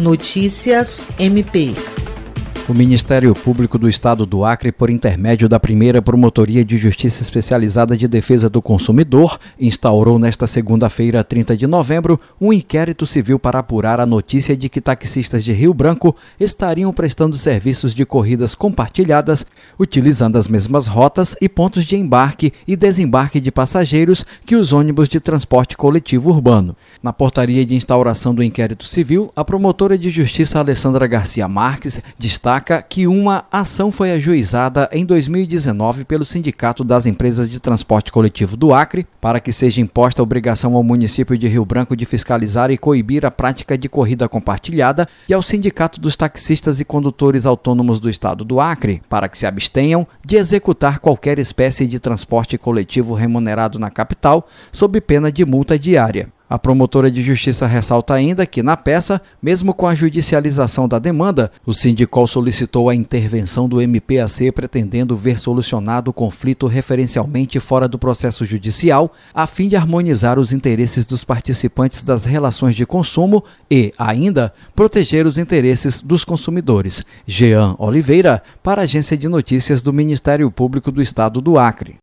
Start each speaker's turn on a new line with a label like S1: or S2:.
S1: Notícias MP.
S2: O Ministério Público do Estado do Acre, por intermédio da primeira Promotoria de Justiça Especializada de Defesa do Consumidor, instaurou nesta segunda-feira, 30 de novembro, um inquérito civil para apurar a notícia de que taxistas de Rio Branco estariam prestando serviços de corridas compartilhadas, utilizando as mesmas rotas e pontos de embarque e desembarque de passageiros que os ônibus de transporte coletivo urbano. Na portaria de instauração do inquérito civil, a promotora de justiça Alessandra Garcia Marques destaca destaca que uma ação foi ajuizada em 2019 pelo Sindicato das Empresas de Transporte Coletivo do Acre para que seja imposta a obrigação ao município de Rio Branco de fiscalizar e coibir a prática de corrida compartilhada e ao Sindicato dos Taxistas e Condutores Autônomos do Estado do Acre para que se abstenham de executar qualquer espécie de transporte coletivo remunerado na capital sob pena de multa diária. A promotora de justiça ressalta ainda que, na peça, mesmo com a judicialização da demanda, o Sindicol solicitou a intervenção do MPAC pretendendo ver solucionado o conflito referencialmente fora do processo judicial, a fim de harmonizar os interesses dos participantes das relações de consumo e, ainda, proteger os interesses dos consumidores. Jean Oliveira, para a Agência de Notícias do Ministério Público do Estado do Acre.